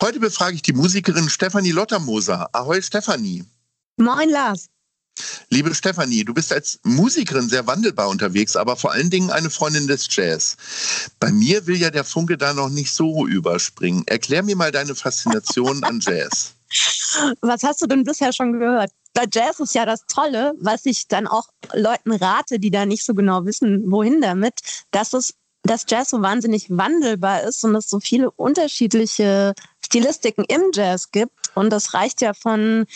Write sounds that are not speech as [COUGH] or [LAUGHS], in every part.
Heute befrage ich die Musikerin Stefanie Lottermoser. Ahoi Stefanie. Moin Lars. Liebe Stefanie, du bist als Musikerin sehr wandelbar unterwegs, aber vor allen Dingen eine Freundin des Jazz. Bei mir will ja der Funke da noch nicht so überspringen. Erklär mir mal deine Faszination an Jazz. Was hast du denn bisher schon gehört? Bei Jazz ist ja das Tolle, was ich dann auch Leuten rate, die da nicht so genau wissen, wohin damit, dass es dass Jazz so wahnsinnig wandelbar ist und es so viele unterschiedliche Stilistiken im Jazz gibt. Und das reicht ja von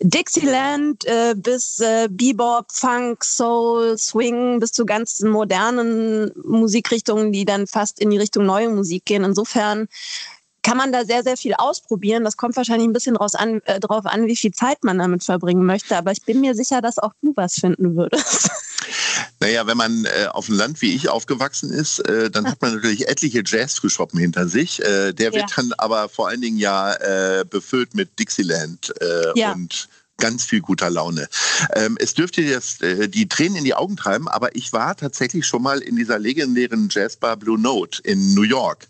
Dixieland äh, bis äh, Bebop, Funk, Soul, Swing bis zu ganz modernen Musikrichtungen, die dann fast in die Richtung neue Musik gehen. Insofern kann man da sehr, sehr viel ausprobieren. Das kommt wahrscheinlich ein bisschen an, äh, drauf an, wie viel Zeit man damit verbringen möchte. Aber ich bin mir sicher, dass auch du was finden würdest. [LAUGHS] Naja, wenn man äh, auf dem Land wie ich aufgewachsen ist, äh, dann hat man natürlich etliche Jazz-Frühschoppen hinter sich. Äh, der wird ja. dann aber vor allen Dingen ja äh, befüllt mit Dixieland äh, ja. und ganz viel guter Laune. Ähm, es dürfte jetzt äh, die Tränen in die Augen treiben, aber ich war tatsächlich schon mal in dieser legendären Jazzbar Blue Note in New York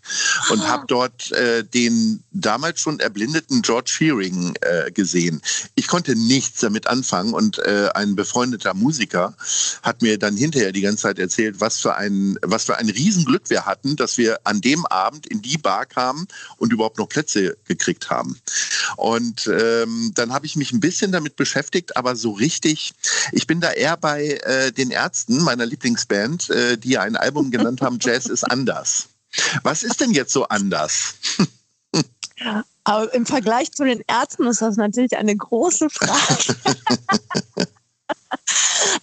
und ah. habe dort äh, den damals schon erblindeten George Shearing äh, gesehen. Ich konnte nichts damit anfangen und äh, ein befreundeter Musiker hat mir dann hinterher die ganze Zeit erzählt, was für ein was für ein Riesenglück wir hatten, dass wir an dem Abend in die Bar kamen und überhaupt noch Plätze gekriegt haben. Und ähm, dann habe ich mich ein bisschen damit beschäftigt, aber so richtig. Ich bin da eher bei äh, den Ärzten, meiner Lieblingsband, äh, die ein Album genannt haben, Jazz ist anders. Was ist denn jetzt so anders? [LAUGHS] Aber im Vergleich zu den Ärzten ist das natürlich eine große Frage. [LAUGHS]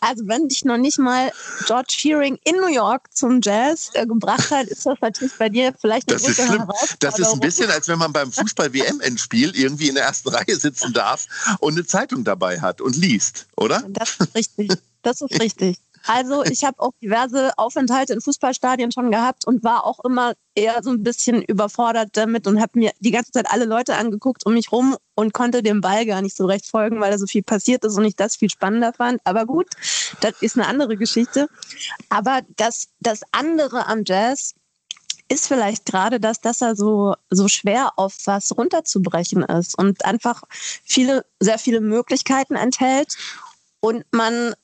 Also wenn dich noch nicht mal George Shearing in New York zum Jazz äh, gebracht hat, ist das natürlich bei dir vielleicht eine das ist schlimm. Das ist ein bisschen, als wenn man beim Fußball-WM-Endspiel irgendwie in der ersten [LAUGHS] Reihe sitzen darf und eine Zeitung dabei hat und liest, oder? Das ist richtig. Das ist richtig. Also ich habe auch diverse Aufenthalte in Fußballstadien schon gehabt und war auch immer eher so ein bisschen überfordert damit und habe mir die ganze Zeit alle Leute angeguckt um mich rum und konnte dem Ball gar nicht so recht folgen, weil da so viel passiert ist und ich das viel spannender fand. Aber gut, das ist eine andere Geschichte. Aber das, das andere am Jazz ist vielleicht gerade das, dass er so, so schwer auf was runterzubrechen ist und einfach viele, sehr viele Möglichkeiten enthält und man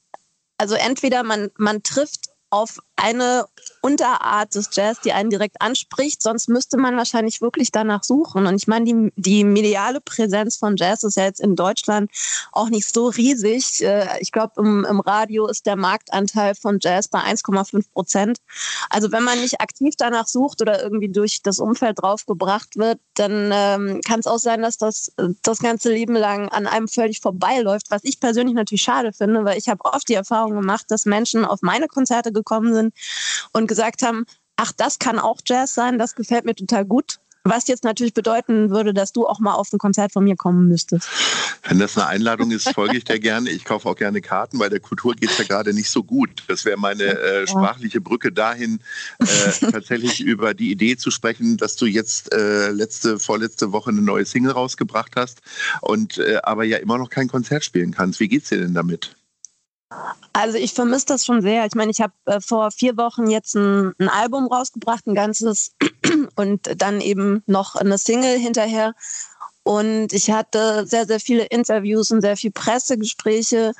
also entweder man, man trifft auf eine Unterart des Jazz, die einen direkt anspricht. Sonst müsste man wahrscheinlich wirklich danach suchen. Und ich meine, die, die mediale Präsenz von Jazz ist ja jetzt in Deutschland auch nicht so riesig. Äh, ich glaube, im, im Radio ist der Marktanteil von Jazz bei 1,5 Prozent. Also wenn man nicht aktiv danach sucht oder irgendwie durch das Umfeld draufgebracht wird, dann ähm, kann es auch sein, dass das das ganze Leben lang an einem völlig vorbeiläuft. Was ich persönlich natürlich schade finde, weil ich habe oft die Erfahrung gemacht, dass Menschen auf meine Konzerte gekommen sind und gesagt haben, ach, das kann auch Jazz sein, das gefällt mir total gut. Was jetzt natürlich bedeuten würde, dass du auch mal auf ein Konzert von mir kommen müsstest. Wenn das eine Einladung ist, folge ich dir gerne. Ich kaufe auch gerne Karten, weil der Kultur geht es ja gerade nicht so gut. Das wäre meine äh, sprachliche Brücke dahin, äh, [LAUGHS] tatsächlich über die Idee zu sprechen, dass du jetzt äh, letzte, vorletzte Woche eine neue Single rausgebracht hast und äh, aber ja immer noch kein Konzert spielen kannst. Wie geht's dir denn damit? Also ich vermisse das schon sehr. Ich meine, ich habe äh, vor vier Wochen jetzt ein, ein, Album rausgebracht, ein ganzes [CLEARS THROAT] und dann eben noch eine Single hinterher. Und ich hatte sehr, sehr viele Interviews und sehr viele Pressegespräche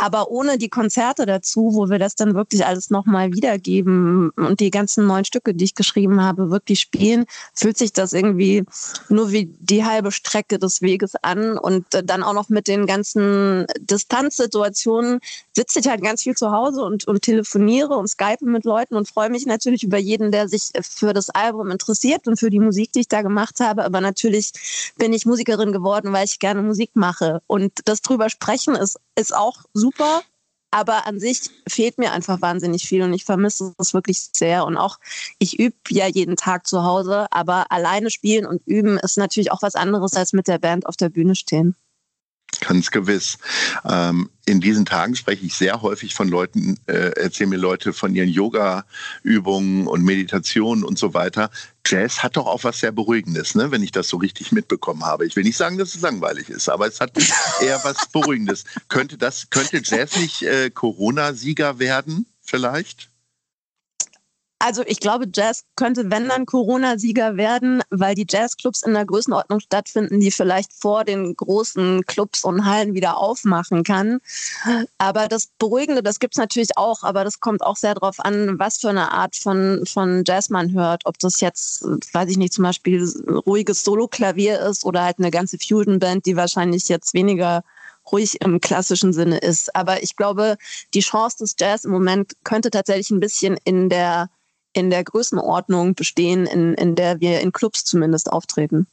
aber ohne die Konzerte dazu, wo wir das dann wirklich alles nochmal wiedergeben und die ganzen neuen Stücke, die ich geschrieben habe, wirklich spielen, fühlt sich das irgendwie nur wie die halbe Strecke des Weges an. Und äh, dann auch noch mit den ganzen Distanzsituationen sitze ich halt ganz viel zu Hause und, und telefoniere und skype mit Leuten und freue mich natürlich über jeden, der sich für das Album interessiert und für die Musik, die ich da gemacht habe. Aber natürlich bin ich Musikerin geworden, weil ich gerne Musik mache. Und das drüber sprechen ist, ist auch super super. Aber an sich fehlt mir einfach wahnsinnig viel und ich vermisse es wirklich sehr. Und auch, ich übe ja jeden Tag zu Hause, aber alleine spielen und üben ist natürlich auch was anderes als mit der Band auf der Bühne stehen. Ganz gewiss. Ähm, in diesen Tagen spreche ich sehr häufig von Leuten, äh, erzählen mir Leute von ihren Yoga-Übungen und Meditationen und so weiter. Jazz hat doch auch was sehr Beruhigendes, ne? wenn ich das so richtig mitbekommen habe. Ich will nicht sagen, dass es langweilig ist, aber es hat [LAUGHS] eher was Beruhigendes. könnte, das, könnte Jazz nicht äh, Corona-Sieger werden, vielleicht? Also ich glaube, Jazz könnte, wenn dann Corona-Sieger werden, weil die Jazzclubs in der Größenordnung stattfinden, die vielleicht vor den großen Clubs und Hallen wieder aufmachen kann. Aber das Beruhigende, das gibt's natürlich auch, aber das kommt auch sehr darauf an, was für eine Art von, von Jazz man hört. Ob das jetzt, weiß ich nicht, zum Beispiel ruhiges Solo-Klavier ist oder halt eine ganze Fusion-Band, die wahrscheinlich jetzt weniger ruhig im klassischen Sinne ist. Aber ich glaube, die Chance des Jazz im Moment könnte tatsächlich ein bisschen in der in der Größenordnung bestehen, in, in der wir in Clubs zumindest auftreten.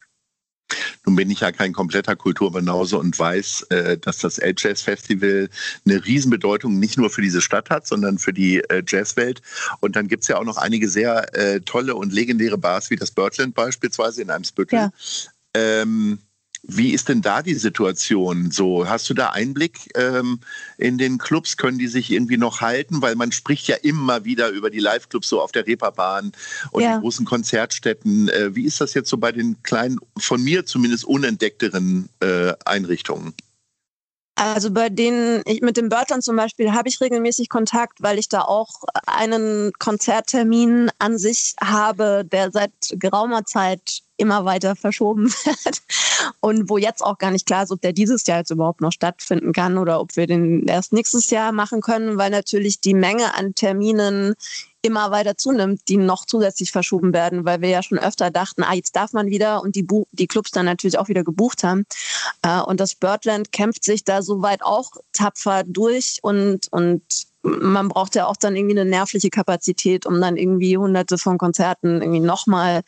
Nun bin ich ja kein kompletter Kulturbanause und weiß, äh, dass das El-Jazz Festival eine Riesenbedeutung nicht nur für diese Stadt hat, sondern für die äh, Jazzwelt. Und dann gibt es ja auch noch einige sehr äh, tolle und legendäre Bars wie das Birdland beispielsweise in Eimsbüttel. Ja. Ähm, wie ist denn da die Situation so? Hast du da Einblick ähm, in den Clubs? Können die sich irgendwie noch halten? Weil man spricht ja immer wieder über die Live-Clubs so auf der Reeperbahn und ja. die großen Konzertstätten. Äh, wie ist das jetzt so bei den kleinen, von mir zumindest unentdeckteren äh, Einrichtungen? Also bei denen, ich, mit dem Börtern zum Beispiel habe ich regelmäßig Kontakt, weil ich da auch einen Konzerttermin an sich habe, der seit geraumer Zeit immer weiter verschoben [LAUGHS] wird. Und wo jetzt auch gar nicht klar ist, ob der dieses Jahr jetzt überhaupt noch stattfinden kann oder ob wir den erst nächstes Jahr machen können, weil natürlich die Menge an Terminen immer weiter zunimmt, die noch zusätzlich verschoben werden, weil wir ja schon öfter dachten, ah, jetzt darf man wieder und die, Bu die Clubs dann natürlich auch wieder gebucht haben. Äh, und das Birdland kämpft sich da soweit auch tapfer durch und, und man braucht ja auch dann irgendwie eine nervliche Kapazität, um dann irgendwie hunderte von Konzerten irgendwie nochmal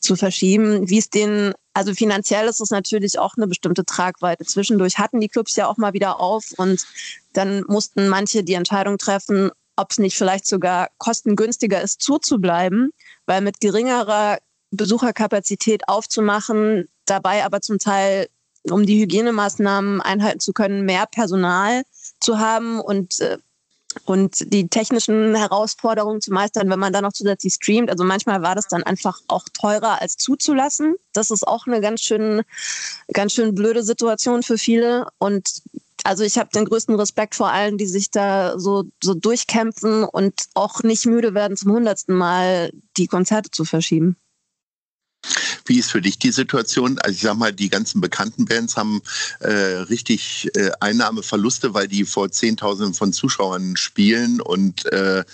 zu verschieben. Wie es den, also finanziell ist es natürlich auch eine bestimmte Tragweite. Zwischendurch hatten die Clubs ja auch mal wieder auf und dann mussten manche die Entscheidung treffen, ob es nicht vielleicht sogar kostengünstiger ist, zuzubleiben, weil mit geringerer Besucherkapazität aufzumachen, dabei aber zum Teil, um die Hygienemaßnahmen einhalten zu können, mehr Personal zu haben und äh, und die technischen Herausforderungen zu meistern, wenn man dann noch zusätzlich streamt. Also manchmal war das dann einfach auch teurer als zuzulassen. Das ist auch eine ganz schön, ganz schön blöde Situation für viele. Und also ich habe den größten Respekt vor allen, die sich da so, so durchkämpfen und auch nicht müde werden, zum hundertsten Mal die Konzerte zu verschieben. Wie ist für dich die Situation? Also ich sag mal, die ganzen bekannten Bands haben äh, richtig äh, Einnahmeverluste, weil die vor Zehntausenden von Zuschauern spielen und äh,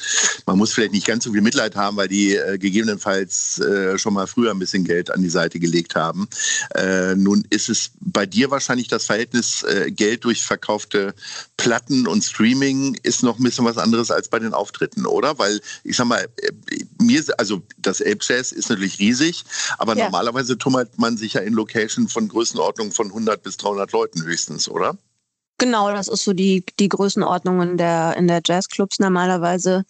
man muss vielleicht nicht ganz so viel Mitleid haben, weil die äh, gegebenenfalls äh, schon mal früher ein bisschen Geld an die Seite gelegt haben. Äh, nun ist es bei dir wahrscheinlich das Verhältnis Geld durch verkaufte Platten und Streaming ist noch ein bisschen was anderes als bei den Auftritten, oder? Weil ich sag mal, mir, also das Ape Jazz ist natürlich riesig, aber ja. normalerweise tummelt man sich ja in Location von Größenordnung von 100 bis 300 Leuten höchstens, oder? Genau, das ist so die, die Größenordnung in der, in der Jazzclubs normalerweise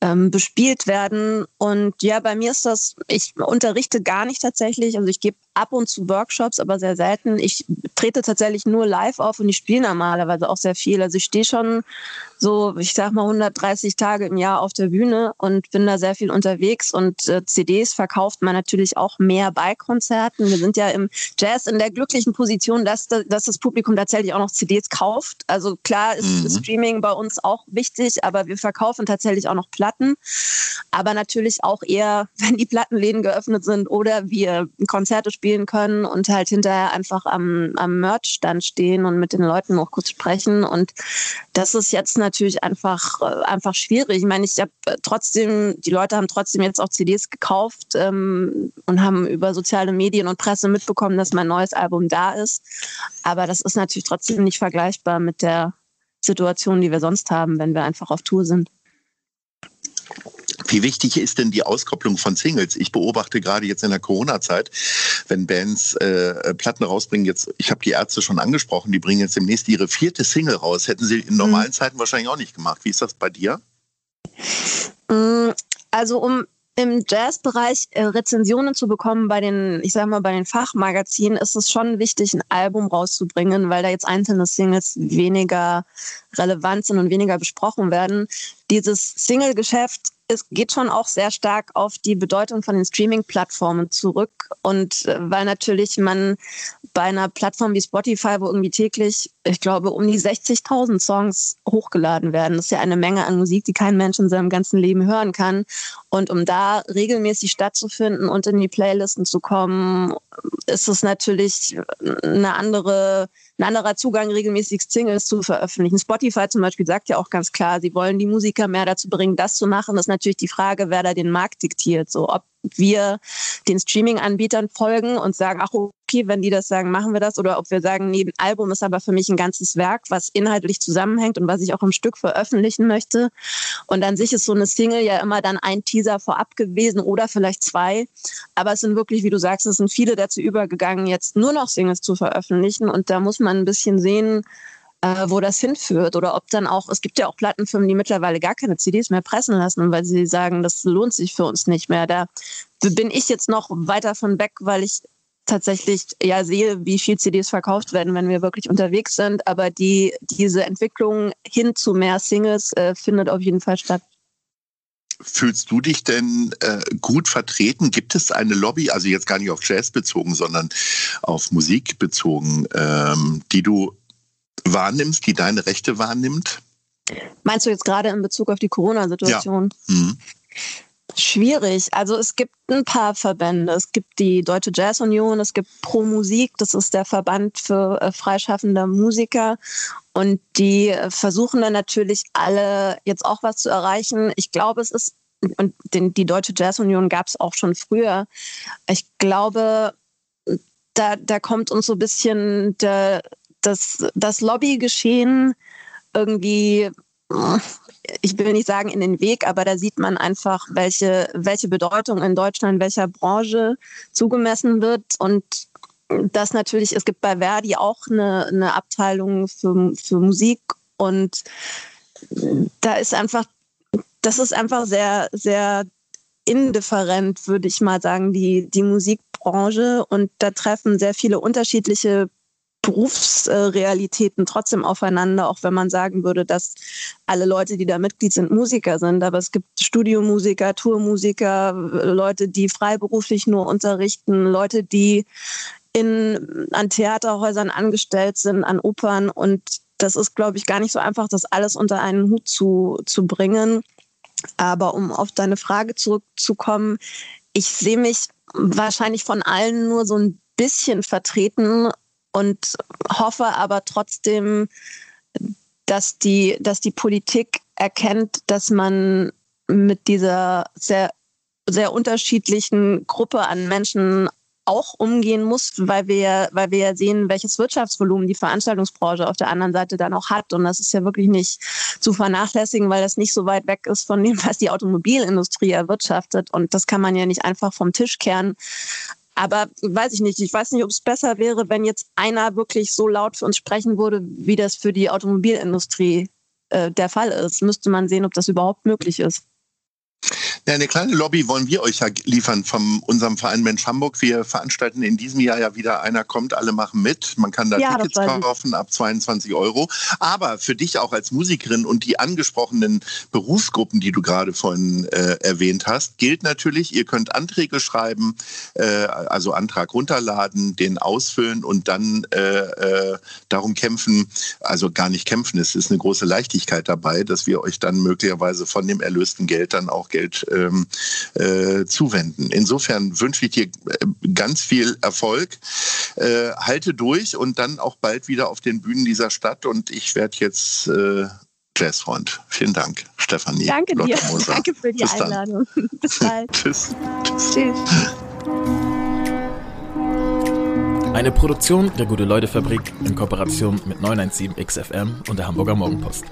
ähm, bespielt werden. Und ja, bei mir ist das, ich unterrichte gar nicht tatsächlich. Also ich gebe ab und zu Workshops, aber sehr selten. Ich trete tatsächlich nur live auf und ich spiele normalerweise auch sehr viel. Also ich stehe schon so, ich sag mal 130 Tage im Jahr auf der Bühne und bin da sehr viel unterwegs und äh, CDs verkauft man natürlich auch mehr bei Konzerten. Wir sind ja im Jazz in der glücklichen Position, dass, dass das Publikum tatsächlich auch noch CDs kauft. Also klar ist mhm. Streaming bei uns auch wichtig, aber wir verkaufen tatsächlich auch noch Platten. Aber natürlich auch eher, [LAUGHS] wenn die Plattenläden geöffnet sind oder wir Konzerte spielen können und halt hinterher einfach am, am Merch-Stand stehen und mit den Leuten noch kurz sprechen. Und das ist jetzt natürlich einfach, äh, einfach schwierig. Ich meine, ich habe trotzdem, die Leute haben trotzdem jetzt auch CDs gekauft ähm, und haben über soziale Medien und Presse mitbekommen, dass mein neues Album da ist. Aber das ist natürlich trotzdem nicht vergleichbar mit der Situation, die wir sonst haben, wenn wir einfach auf Tour sind. Wie wichtig ist denn die Auskopplung von Singles? Ich beobachte gerade jetzt in der Corona-Zeit, wenn Bands äh, Platten rausbringen, jetzt, ich habe die Ärzte schon angesprochen, die bringen jetzt demnächst ihre vierte Single raus. Hätten sie in normalen mhm. Zeiten wahrscheinlich auch nicht gemacht. Wie ist das bei dir? Mm, also um im Jazzbereich äh, Rezensionen zu bekommen bei den, ich sag mal, bei den Fachmagazinen, ist es schon wichtig, ein Album rauszubringen, weil da jetzt einzelne Singles weniger relevant sind und weniger besprochen werden. Dieses Single-Geschäft es geht schon auch sehr stark auf die Bedeutung von den Streaming-Plattformen zurück. Und äh, weil natürlich man bei einer Plattform wie Spotify, wo irgendwie täglich, ich glaube, um die 60.000 Songs hochgeladen werden, das ist ja eine Menge an Musik, die kein Mensch in seinem ganzen Leben hören kann. Und um da regelmäßig stattzufinden und in die Playlisten zu kommen, ist es natürlich eine andere ein anderer Zugang, regelmäßig Singles zu veröffentlichen. Spotify zum Beispiel sagt ja auch ganz klar, sie wollen die Musiker mehr dazu bringen, das zu machen. Das ist natürlich die Frage, wer da den Markt diktiert. So, ob wir den Streaming-Anbietern folgen und sagen, ach okay, wenn die das sagen, machen wir das. Oder ob wir sagen, nee, ein Album ist aber für mich ein ganzes Werk, was inhaltlich zusammenhängt und was ich auch im Stück veröffentlichen möchte. Und an sich ist so eine Single ja immer dann ein Teaser vorab gewesen oder vielleicht zwei. Aber es sind wirklich, wie du sagst, es sind viele dazu übergegangen, jetzt nur noch Singles zu veröffentlichen. Und da muss man ein bisschen sehen, äh, wo das hinführt oder ob dann auch, es gibt ja auch Plattenfirmen, die mittlerweile gar keine CDs mehr pressen lassen, weil sie sagen, das lohnt sich für uns nicht mehr. Da bin ich jetzt noch weiter von weg, weil ich tatsächlich ja sehe, wie viel CDs verkauft werden, wenn wir wirklich unterwegs sind. Aber die, diese Entwicklung hin zu mehr Singles äh, findet auf jeden Fall statt. Fühlst du dich denn äh, gut vertreten? Gibt es eine Lobby, also jetzt gar nicht auf Jazz bezogen, sondern auf Musik bezogen, ähm, die du wahrnimmst, die deine Rechte wahrnimmt? Meinst du jetzt gerade in Bezug auf die Corona-Situation? Ja. Mhm. Schwierig. Also es gibt ein paar Verbände. Es gibt die Deutsche Jazz Union, es gibt Pro Musik, das ist der Verband für äh, freischaffende Musiker. Und die äh, versuchen dann natürlich alle jetzt auch was zu erreichen. Ich glaube, es ist, und den, die Deutsche Jazz Union gab es auch schon früher. Ich glaube, da, da kommt uns so ein bisschen der, das, das Lobbygeschehen irgendwie, ich will nicht sagen in den Weg, aber da sieht man einfach, welche, welche Bedeutung in Deutschland welcher Branche zugemessen wird und das natürlich, es gibt bei Verdi auch eine, eine Abteilung für, für Musik und da ist einfach, das ist einfach sehr, sehr indifferent, würde ich mal sagen, die, die Musikbranche. Und da treffen sehr viele unterschiedliche Berufsrealitäten trotzdem aufeinander, auch wenn man sagen würde, dass alle Leute, die da Mitglied sind, Musiker sind. Aber es gibt Studiomusiker, Tourmusiker, Leute, die freiberuflich nur unterrichten, Leute, die in, an Theaterhäusern angestellt sind, an Opern. Und das ist, glaube ich, gar nicht so einfach, das alles unter einen Hut zu, zu bringen. Aber um auf deine Frage zurückzukommen, ich sehe mich wahrscheinlich von allen nur so ein bisschen vertreten und hoffe aber trotzdem, dass die, dass die Politik erkennt, dass man mit dieser sehr, sehr unterschiedlichen Gruppe an Menschen auch umgehen muss, weil wir, weil wir ja sehen, welches Wirtschaftsvolumen die Veranstaltungsbranche auf der anderen Seite dann auch hat. Und das ist ja wirklich nicht zu vernachlässigen, weil das nicht so weit weg ist von dem, was die Automobilindustrie erwirtschaftet. Und das kann man ja nicht einfach vom Tisch kehren. Aber weiß ich nicht. Ich weiß nicht, ob es besser wäre, wenn jetzt einer wirklich so laut für uns sprechen würde, wie das für die Automobilindustrie äh, der Fall ist. Müsste man sehen, ob das überhaupt möglich ist. Ja, eine kleine Lobby wollen wir euch ja liefern von unserem Verein Mensch Hamburg. Wir veranstalten in diesem Jahr ja wieder Einer kommt, alle machen mit. Man kann da ja, Tickets kaufen ab 22 Euro. Aber für dich auch als Musikerin und die angesprochenen Berufsgruppen, die du gerade vorhin äh, erwähnt hast, gilt natürlich, ihr könnt Anträge schreiben, äh, also Antrag runterladen, den ausfüllen und dann äh, äh darum kämpfen, also gar nicht kämpfen, es ist eine große Leichtigkeit dabei, dass wir euch dann möglicherweise von dem erlösten Geld dann auch Geld ähm, äh, zuwenden. Insofern wünsche ich dir äh, ganz viel Erfolg. Äh, halte durch und dann auch bald wieder auf den Bühnen dieser Stadt. Und ich werde jetzt äh, Jazzfreund. Vielen Dank, Stefanie. Danke dir. Danke für die Bis Einladung. [LAUGHS] Bis bald. Tschüss. Tschüss. Tschüss. Eine Produktion der Gute-Leute-Fabrik in Kooperation mit 917XFM und der Hamburger Morgenpost.